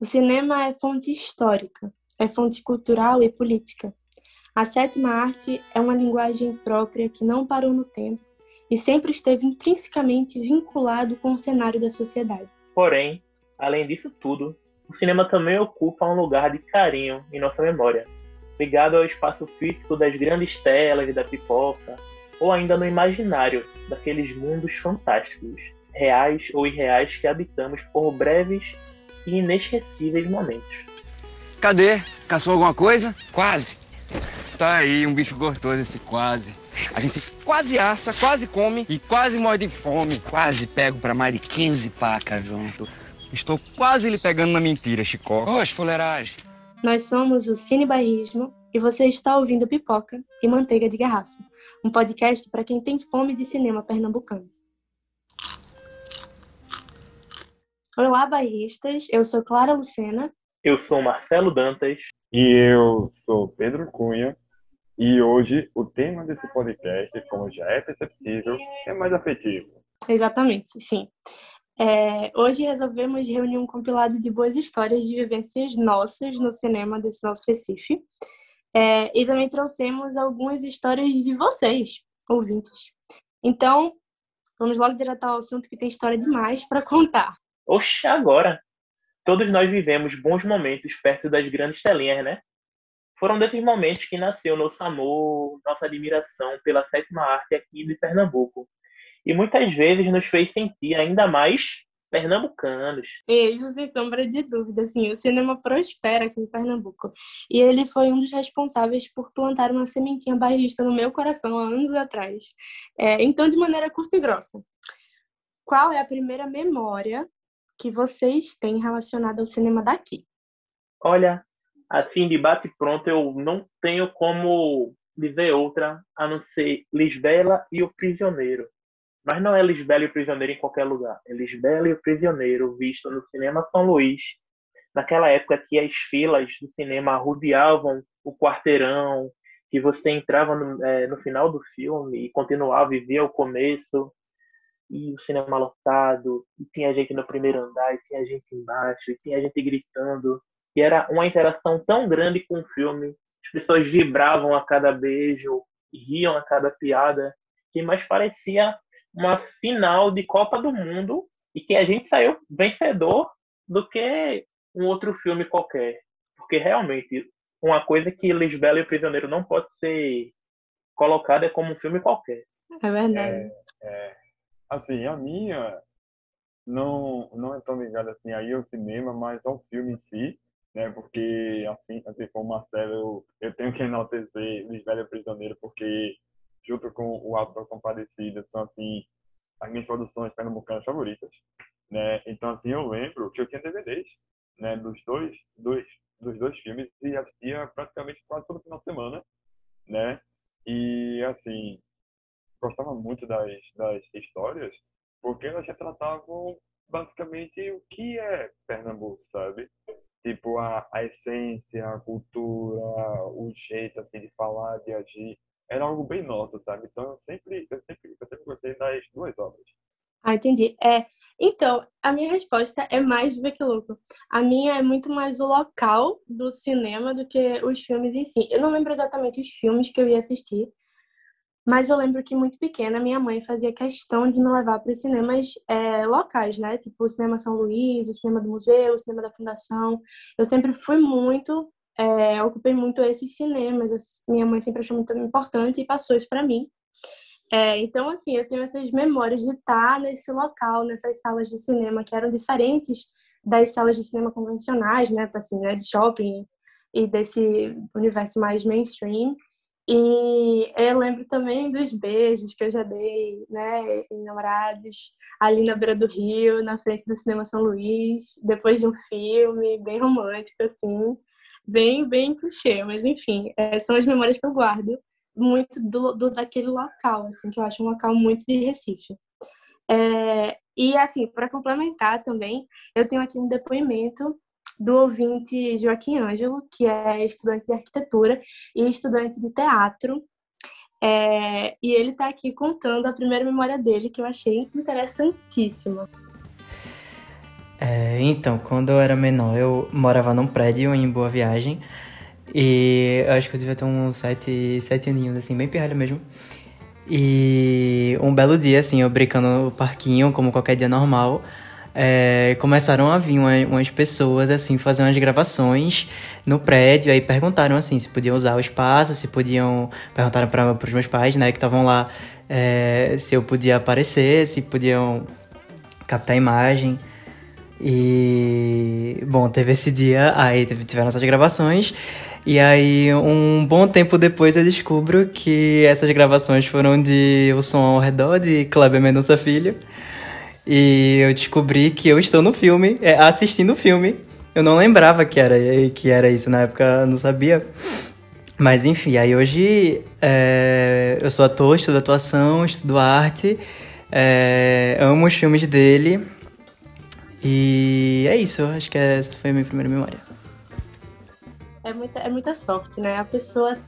O cinema é fonte histórica, é fonte cultural e política. A sétima arte é uma linguagem própria que não parou no tempo e sempre esteve intrinsecamente vinculado com o cenário da sociedade. Porém, além disso tudo, o cinema também ocupa um lugar de carinho em nossa memória, ligado ao espaço físico das grandes telas da pipoca, ou ainda no imaginário daqueles mundos fantásticos, reais ou irreais que habitamos por breves e inesquecíveis momentos. Cadê? Caçou alguma coisa? Quase. Tá aí, um bicho gostoso esse quase. A gente quase assa, quase come e quase morre de fome. Quase pego pra mais de 15 pacas junto. Estou quase lhe pegando na mentira, Chicó. Oxe, fuleiragem. Nós somos o Cine Bairrismo e você está ouvindo Pipoca e Manteiga de Garrafa, um podcast para quem tem fome de cinema pernambucano. Olá, bairristas. Eu sou Clara Lucena. Eu sou Marcelo Dantas. E eu sou Pedro Cunha. E hoje o tema desse podcast, como já é perceptível, é mais afetivo. Exatamente, sim. É, hoje resolvemos reunir um compilado de boas histórias de vivências nossas no cinema desse nosso Recife. É, e também trouxemos algumas histórias de vocês, ouvintes. Então, vamos logo direto ao assunto que tem história demais para contar. Oxe, agora! Todos nós vivemos bons momentos perto das grandes telinhas, né? Foram desses momentos que nasceu nosso amor, nossa admiração pela sétima arte aqui de Pernambuco. E muitas vezes nos fez sentir ainda mais pernambucanos. Isso sem sombra de dúvida, assim, o cinema prospera aqui em Pernambuco. E ele foi um dos responsáveis por plantar uma sementinha bairrista no meu coração há anos atrás. É, então, de maneira curta e grossa, qual é a primeira memória que vocês têm relacionada ao cinema daqui? Olha, assim, de bate pronto, eu não tenho como dizer outra a não ser Lisbela e o Prisioneiro. Mas não é Lisbela e o Prisioneiro em qualquer lugar. É Lisbela e o Prisioneiro, visto no Cinema São Luís, naquela época que as filas do cinema rodeavam o quarteirão, que você entrava no, é, no final do filme e continuava e via o começo, e o cinema lotado, e tinha gente no primeiro andar, e tinha gente embaixo, e tinha gente gritando, e era uma interação tão grande com o filme, as pessoas vibravam a cada beijo, riam a cada piada, que mais parecia uma final de Copa do Mundo e que a gente saiu vencedor do que um outro filme qualquer. Porque realmente, uma coisa que Lisbela e o Prisioneiro não pode ser colocada é como um filme qualquer. É verdade. É, é, assim, a minha não, não é tão ligada assim aí ao cinema, mas ao filme em si, né? Porque, assim, assim como Marcelo, eu, eu tenho que enaltecer Lisbela e o Prisioneiro, porque junto com o Alto da Compadecida, são assim as minhas produções pernambucanas favoritas, né? Então assim eu lembro que eu tinha DVDs, né, dos dois, dois, dos dois filmes e assistia praticamente quase todo final de semana, né? E assim gostava muito das das histórias porque elas retratavam basicamente o que é Pernambuco, sabe? Tipo, a, a essência, a cultura, o jeito assim, de falar, de agir era algo bem nosso, sabe? Então eu sempre, eu sempre, eu sempre gostei das duas obras. Ah, entendi. É, então, a minha resposta é mais Vê que louco. A minha é muito mais o local do cinema do que os filmes em si. Eu não lembro exatamente os filmes que eu ia assistir, mas eu lembro que muito pequena minha mãe fazia questão de me levar para os cinemas é, locais, né? Tipo o Cinema São Luís, o Cinema do Museu, o Cinema da Fundação. Eu sempre fui muito é, ocupei muito esses cinemas. Minha mãe sempre achou muito importante e passou isso para mim. É, então, assim, eu tenho essas memórias de estar nesse local, nessas salas de cinema que eram diferentes das salas de cinema convencionais, né, assim, né, de shopping e desse universo mais mainstream. E eu lembro também dos beijos que eu já dei, né, em namorados, ali na beira do rio, na frente do Cinema São Luís, depois de um filme bem romântico, assim bem, bem clichê, mas enfim, é, são as memórias que eu guardo muito do, do, daquele local, assim, que eu acho um local muito de Recife. É, e assim, para complementar também, eu tenho aqui um depoimento do ouvinte Joaquim Ângelo, que é estudante de arquitetura e estudante de teatro. É, e ele está aqui contando a primeira memória dele, que eu achei interessantíssima. É, então, quando eu era menor, eu morava num prédio em Boa Viagem. E eu acho que eu devia ter uns sete, sete aninhos, assim, bem pirralho mesmo. E um belo dia, assim, eu brincando no parquinho, como qualquer dia normal, é, começaram a vir uma, umas pessoas, assim, fazer umas gravações no prédio. Aí perguntaram, assim, se podiam usar o espaço, se podiam... Perguntaram para os meus pais, né, que estavam lá, é, se eu podia aparecer, se podiam captar imagem. E, bom, teve esse dia, aí tiveram essas gravações. E aí, um bom tempo depois, eu descubro que essas gravações foram de O Som ao Redor, de Kleber Mendonça Filho. E eu descobri que eu estou no filme, é, assistindo o filme. Eu não lembrava que era, que era isso, na época não sabia. Mas enfim, aí hoje é, eu sou ator, estudo atuação, estudo arte, é, amo os filmes dele. E é isso, acho que essa foi a minha primeira memória é muita, é muita sorte, né? A pessoa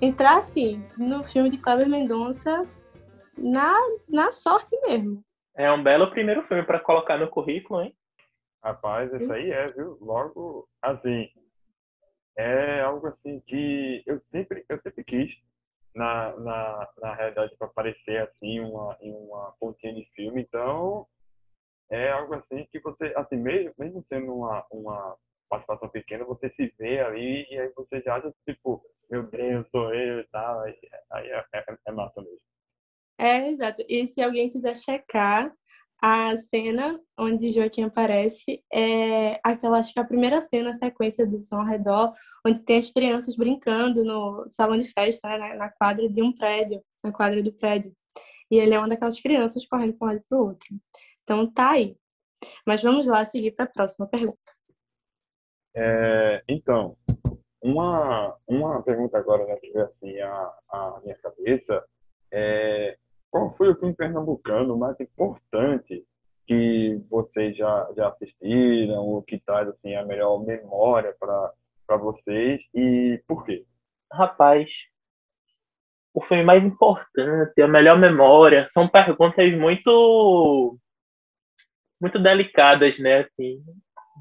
entrar assim no filme de Kleber Mendonça na, na sorte mesmo. É um belo primeiro filme para colocar no currículo, hein? Rapaz, isso aí é, viu? Logo, assim, é algo assim que eu sempre, eu sempre quis, na, na, na realidade, para aparecer assim uma, em uma pontinha de filme. Então, é algo assim que você, assim, mesmo, mesmo sendo uma, uma participação pequena, você se vê ali e aí você já acha, tipo, meu Deus, sou eu e tal. Aí, aí é, é, é massa mesmo. É, exato. E se alguém quiser checar, a cena onde Joaquim aparece é aquela, acho que é a primeira cena, a sequência do som ao redor, onde tem as crianças brincando no salão de festa, né, na quadra de um prédio, na quadra do prédio. E ele é uma daquelas crianças correndo para um lado para o outro. Então tá aí. Mas vamos lá seguir para a próxima pergunta. É, então, uma, uma pergunta agora né, que veio assim a, a minha cabeça é qual foi o filme pernambucano mais importante que vocês já, já assistiram ou que traz assim, a melhor memória para vocês e por quê? Rapaz, o filme mais importante, a melhor memória, são perguntas muito muito delicadas, né? Assim,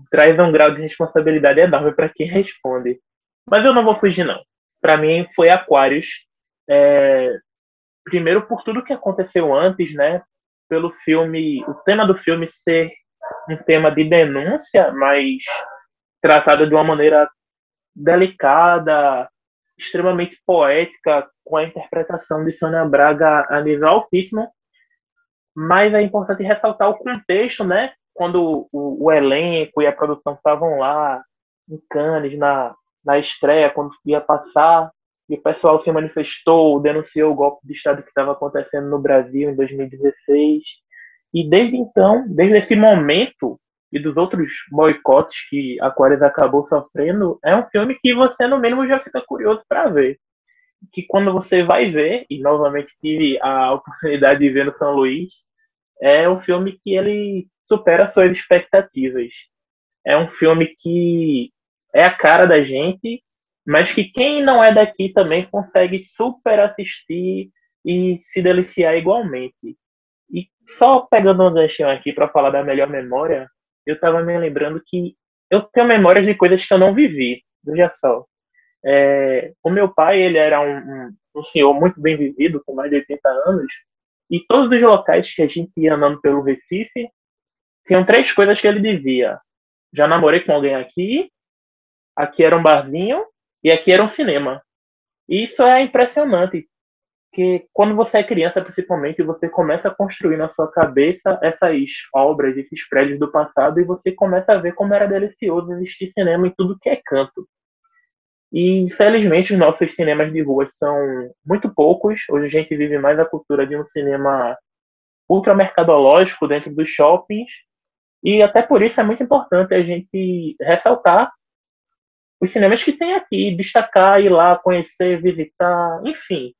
traz um grau de responsabilidade enorme para quem responde. Mas eu não vou fugir, não. Para mim, foi Aquários. É, primeiro, por tudo que aconteceu antes, né? Pelo filme, o tema do filme ser um tema de denúncia, mas tratado de uma maneira delicada, extremamente poética, com a interpretação de Sônia Braga a nível altíssimo. Mas é importante ressaltar o contexto, né? quando o, o elenco e a produção estavam lá em Cannes, na, na estreia, quando ia passar, e o pessoal se manifestou, denunciou o golpe de Estado que estava acontecendo no Brasil em 2016. E desde então, desde esse momento e dos outros boicotes que Aquarius acabou sofrendo, é um filme que você, no mínimo, já fica curioso para ver. Que quando você vai ver, e novamente tive a oportunidade de ver no São Luís, é um filme que ele supera suas expectativas. É um filme que é a cara da gente, mas que quem não é daqui também consegue super assistir e se deliciar igualmente. E só pegando um ganchinho aqui para falar da melhor memória, eu estava me lembrando que eu tenho memórias de coisas que eu não vivi. Veja só. É, o meu pai, ele era um, um, um senhor muito bem vivido, com mais de 80 anos, e todos os locais que a gente ia andando pelo Recife, tinham três coisas que ele dizia. Já namorei com alguém aqui, aqui era um barzinho e aqui era um cinema. E isso é impressionante, que quando você é criança, principalmente, você começa a construir na sua cabeça essas obras, esses prédios do passado, e você começa a ver como era delicioso existir cinema em tudo que é canto. E, infelizmente, os nossos cinemas de rua são muito poucos. Hoje a gente vive mais a cultura de um cinema ultramercadológico dentro dos shoppings e até por isso é muito importante a gente ressaltar os cinemas que tem aqui, destacar, ir lá, conhecer, visitar, enfim.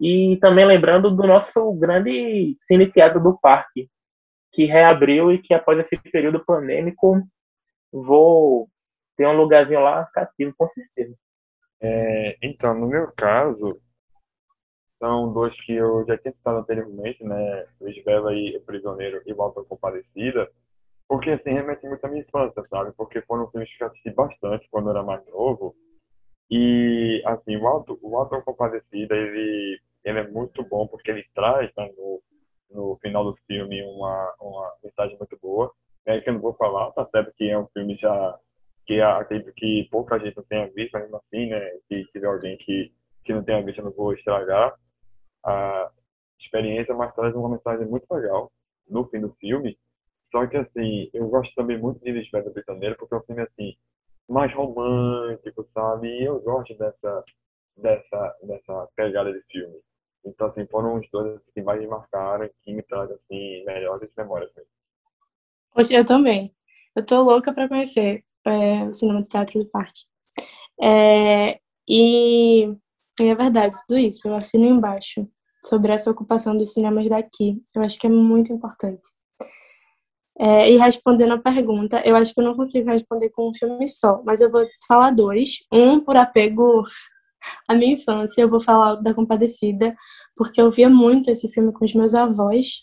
E também lembrando do nosso grande Cine Teatro do Parque, que reabriu e que após esse período pandêmico vou ter um lugarzinho lá cativo, com certeza. É, então, no meu caso, são dois que eu já tinha citado anteriormente, né? Luiz Bela e o Prisioneiro e Volta Comparecida. Porque assim, remete muito à minha infância, sabe? Porque foram filmes que eu assisti bastante quando eu era mais novo. E, assim, o Auto, o Compadecida, ele, ele é muito bom porque ele traz né, no, no final do filme uma, uma mensagem muito boa. É que eu não vou falar, tá certo que é um filme já que acredito que pouca gente não tenha visto, ainda assim, né? Se tiver alguém que, que não tenha visto, eu não vou estragar a experiência, mas traz uma mensagem muito legal no fim do filme. Só que, assim, eu gosto também muito de Lisbeth Britaneira, porque é um filme, assim, mais romântico, sabe? E eu gosto dessa, dessa, dessa pegada de filme. Então, assim, foram os dois que mais me marcaram que me trazem, assim, melhores memórias mesmo. Poxa, eu também. Eu tô louca para conhecer é, o cinema de teatro do parque. É, e é verdade, tudo isso. Eu assino embaixo sobre essa ocupação dos cinemas daqui. Eu acho que é muito importante. É, e respondendo a pergunta, eu acho que eu não consigo responder com um filme só, mas eu vou falar dois. Um por apego à minha infância, eu vou falar da Compadecida, porque eu via muito esse filme com os meus avós.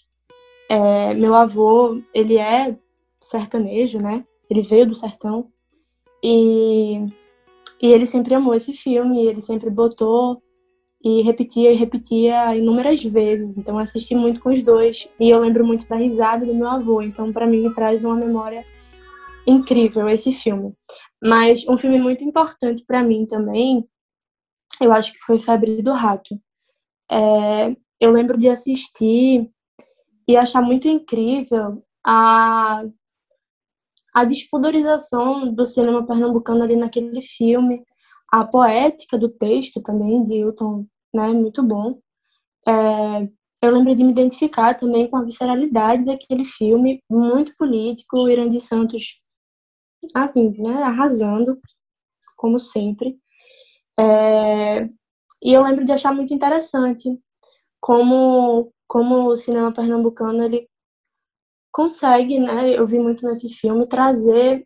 É, meu avô, ele é sertanejo, né? Ele veio do sertão. E, e ele sempre amou esse filme, ele sempre botou e repetia e repetia inúmeras vezes. Então assisti muito com os dois e eu lembro muito da risada do meu avô. Então para mim traz uma memória incrível esse filme. Mas um filme muito importante para mim também, eu acho que foi Febre do Rato. É, eu lembro de assistir e achar muito incrível a a despodorização do cinema pernambucano ali naquele filme, a poética do texto também de Hilton, né, muito bom. É, eu lembro de me identificar também com a visceralidade daquele filme, muito político, o Irandir Santos, assim, né, arrasando, como sempre. É, e eu lembro de achar muito interessante como, como o cinema pernambucano ele consegue, né, eu vi muito nesse filme, trazer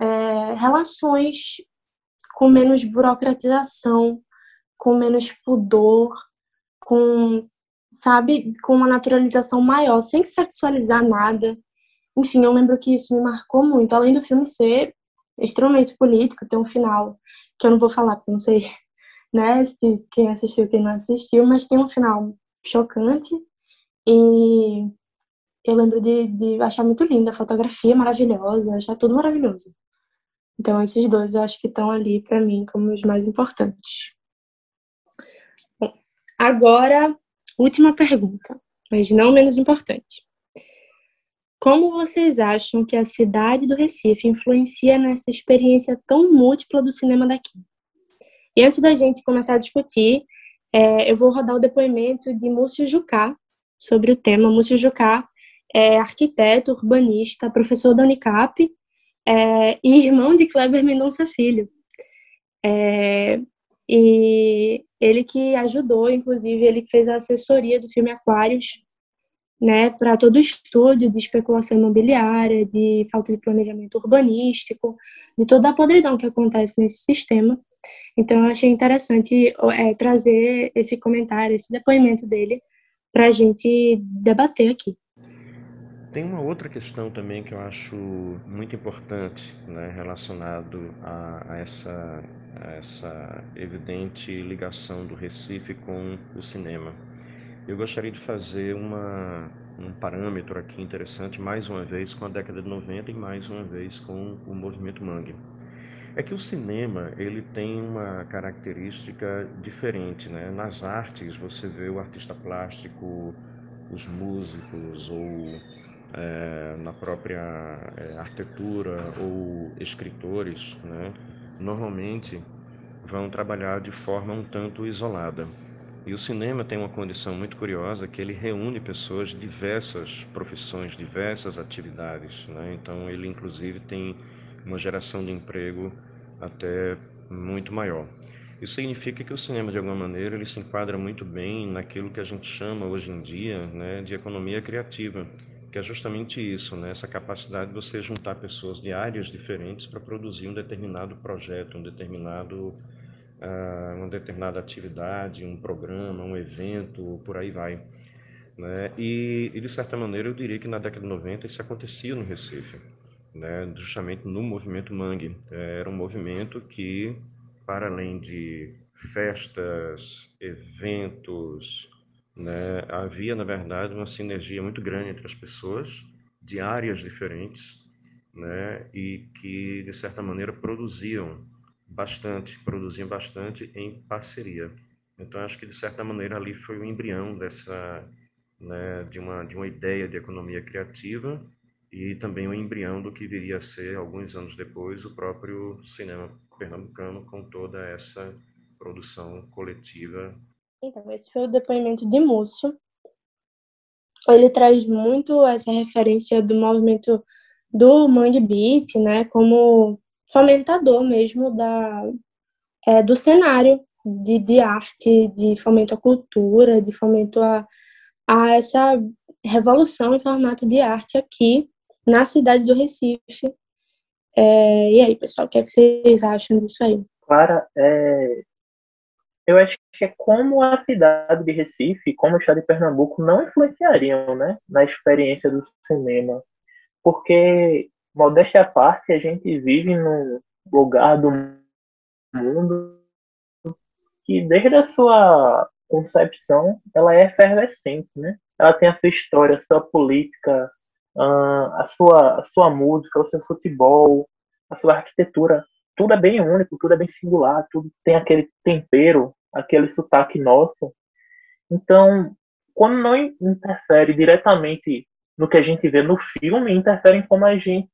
é, relações com menos burocratização, com menos pudor, com, sabe, com uma naturalização maior, sem sexualizar nada. Enfim, eu lembro que isso me marcou muito, além do filme ser extremamente político, ter um final que eu não vou falar, porque não sei, né, se quem assistiu, quem não assistiu, mas tem um final chocante e eu lembro de, de achar muito linda, a fotografia maravilhosa, achar tudo maravilhoso. Então, esses dois eu acho que estão ali para mim como os mais importantes. Agora, última pergunta, mas não menos importante. Como vocês acham que a cidade do Recife influencia nessa experiência tão múltipla do cinema daqui? E antes da gente começar a discutir, é, eu vou rodar o depoimento de Múcio Jucá sobre o tema. Múcio Jucá é arquiteto, urbanista, professor da Unicap é, e irmão de Kleber Mendonça Filho. É, e ele que ajudou, inclusive, ele que fez a assessoria do filme Aquários, né, para todo o estúdio de especulação imobiliária, de falta de planejamento urbanístico, de toda a podridão que acontece nesse sistema. Então, eu achei interessante é, trazer esse comentário, esse depoimento dele, para a gente debater aqui. Tem uma outra questão também que eu acho muito importante, né, relacionado a, a, essa, essa evidente ligação do Recife com o cinema. Eu gostaria de fazer uma, um parâmetro aqui interessante, mais uma vez com a década de 90 e mais uma vez com o movimento Mangue. É que o cinema ele tem uma característica diferente, né? Nas artes você vê o artista plástico, os músicos ou é, na própria é, arquitetura ou escritores, né, normalmente vão trabalhar de forma um tanto isolada. E o cinema tem uma condição muito curiosa que ele reúne pessoas de diversas profissões, diversas atividades. Né? Então ele inclusive tem uma geração de emprego até muito maior. Isso significa que o cinema, de alguma maneira, ele se enquadra muito bem naquilo que a gente chama hoje em dia né, de economia criativa, que é justamente isso, né? essa capacidade de você juntar pessoas de áreas diferentes para produzir um determinado projeto, um determinado, uh, uma determinada atividade, um programa, um evento, por aí vai. Né? E, e, de certa maneira, eu diria que na década de 90 isso acontecia no Recife, né? justamente no movimento Mangue. Era um movimento que, para além de festas, eventos, né? havia, na verdade, uma sinergia muito grande entre as pessoas, de áreas diferentes, né? e que, de certa maneira, produziam bastante, produziam bastante em parceria. Então, acho que, de certa maneira, ali foi o embrião dessa, né, de, uma, de uma ideia de economia criativa e também o embrião do que viria a ser, alguns anos depois, o próprio cinema pernambucano com toda essa produção coletiva. Então, esse foi o depoimento de Múcio. Ele traz muito essa referência do movimento do Mangue Beat, né, como fomentador mesmo da, é, do cenário de, de arte, de fomento à cultura, de fomento a, a essa revolução em formato de arte aqui na cidade do Recife. É, e aí, pessoal, o que, é que vocês acham disso aí? Clara, é, eu acho que é como a cidade de Recife, como o estado de Pernambuco, não influenciariam né, na experiência do cinema. Porque, modéstia à parte, a gente vive num lugar do mundo que, desde a sua concepção, ela é efervescente, né? Ela tem a sua história, a sua política, a sua, a sua música, o seu futebol, a sua arquitetura. Tudo é bem único, tudo é bem singular, tudo tem aquele tempero, aquele sotaque nosso. Então, quando não interfere diretamente no que a gente vê no filme, interfere em como a gente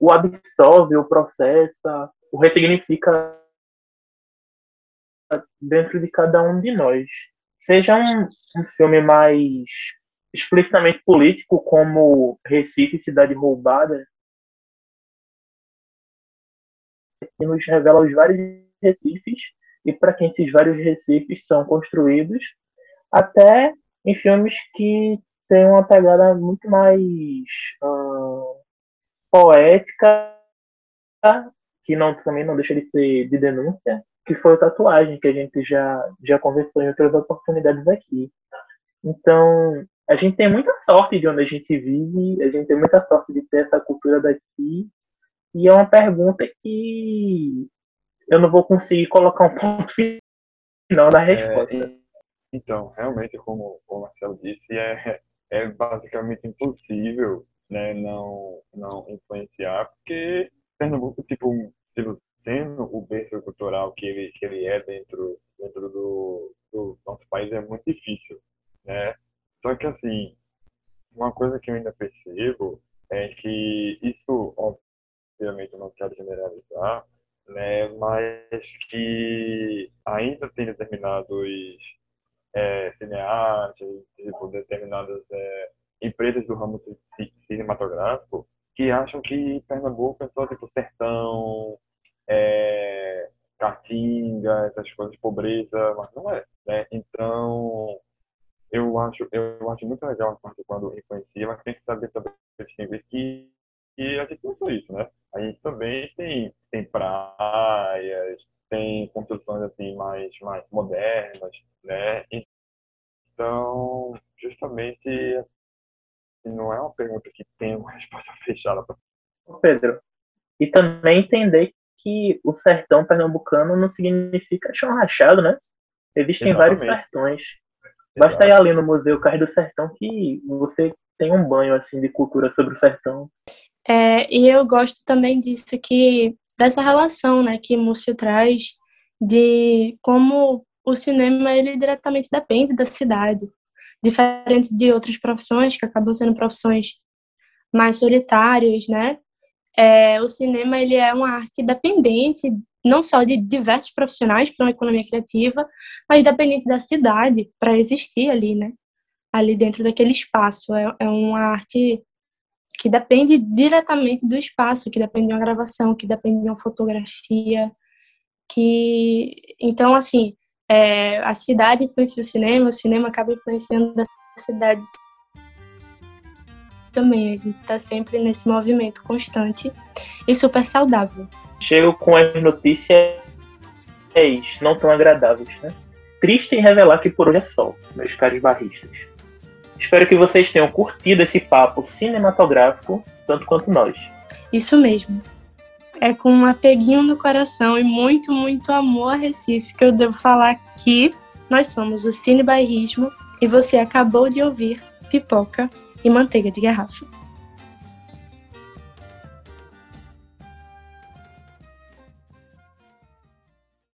o absorve, o processa, o ressignifica dentro de cada um de nós. Seja um, um filme mais explicitamente político, como Recife, Cidade Roubada, que nos revela os vários recifes e para quem esses vários recifes são construídos, até em filmes que têm uma pegada muito mais uh, poética, que não, também não deixa de ser de denúncia, que foi a tatuagem, que a gente já, já conversou em outras oportunidades aqui. Então, a gente tem muita sorte de onde a gente vive, a gente tem muita sorte de ter essa cultura daqui, e é uma pergunta que eu não vou conseguir colocar um ponto final na é, resposta. É, então, realmente, como o Marcelo disse, é, é basicamente impossível né, não, não influenciar, porque Pernambuco, tipo, tipo sendo o berço cultural que ele, que ele é dentro, dentro do, do nosso país, é muito difícil, né? Só que, assim, uma coisa que eu ainda percebo é que isso, obviamente, eu não quero generalizar, né? Mas que ainda tem determinados é, cineastas, tipo, determinadas é, empresas do ramo cinematográfico que acham que Pernambuco é só tipo sertão, é, caatinga, essas coisas pobreza, mas não é, né? Então, eu acho, eu acho muito legal a parte quando influencia, mas tem que saber também que, que a gente não é só isso, né? A gente também tem, tem praias, tem construções assim mais, mais modernas, né? Então, justamente, assim, não é uma pergunta que tem uma resposta fechada. Pedro, e também entender que o sertão pernambucano não significa chão rachado, né? Existem Exatamente. vários sertões. Basta ir ali no Museu Carre do Sertão que você tem um banho assim de cultura sobre o sertão. É, e eu gosto também disso que dessa relação, né, que Múcio traz de como o cinema ele diretamente depende da cidade, diferente de outras profissões que acabam sendo profissões mais solitárias, né? É, o cinema ele é uma arte dependente não só de diversos profissionais para uma economia criativa, mas dependente da cidade para existir ali, né? Ali dentro daquele espaço. É, é uma arte que depende diretamente do espaço, que depende de uma gravação, que depende de uma fotografia, que então assim é, a cidade influencia o cinema, o cinema acaba influenciando a cidade também. A gente está sempre nesse movimento constante e super saudável. Chego com as notícias não tão agradáveis, né? triste em revelar que por hoje é só, meus caros barristas. Espero que vocês tenham curtido esse papo cinematográfico tanto quanto nós. Isso mesmo. É com um apeguinho no coração e muito, muito amor a Recife que eu devo falar que nós somos o Cine Bairrismo e você acabou de ouvir Pipoca e Manteiga de Garrafa.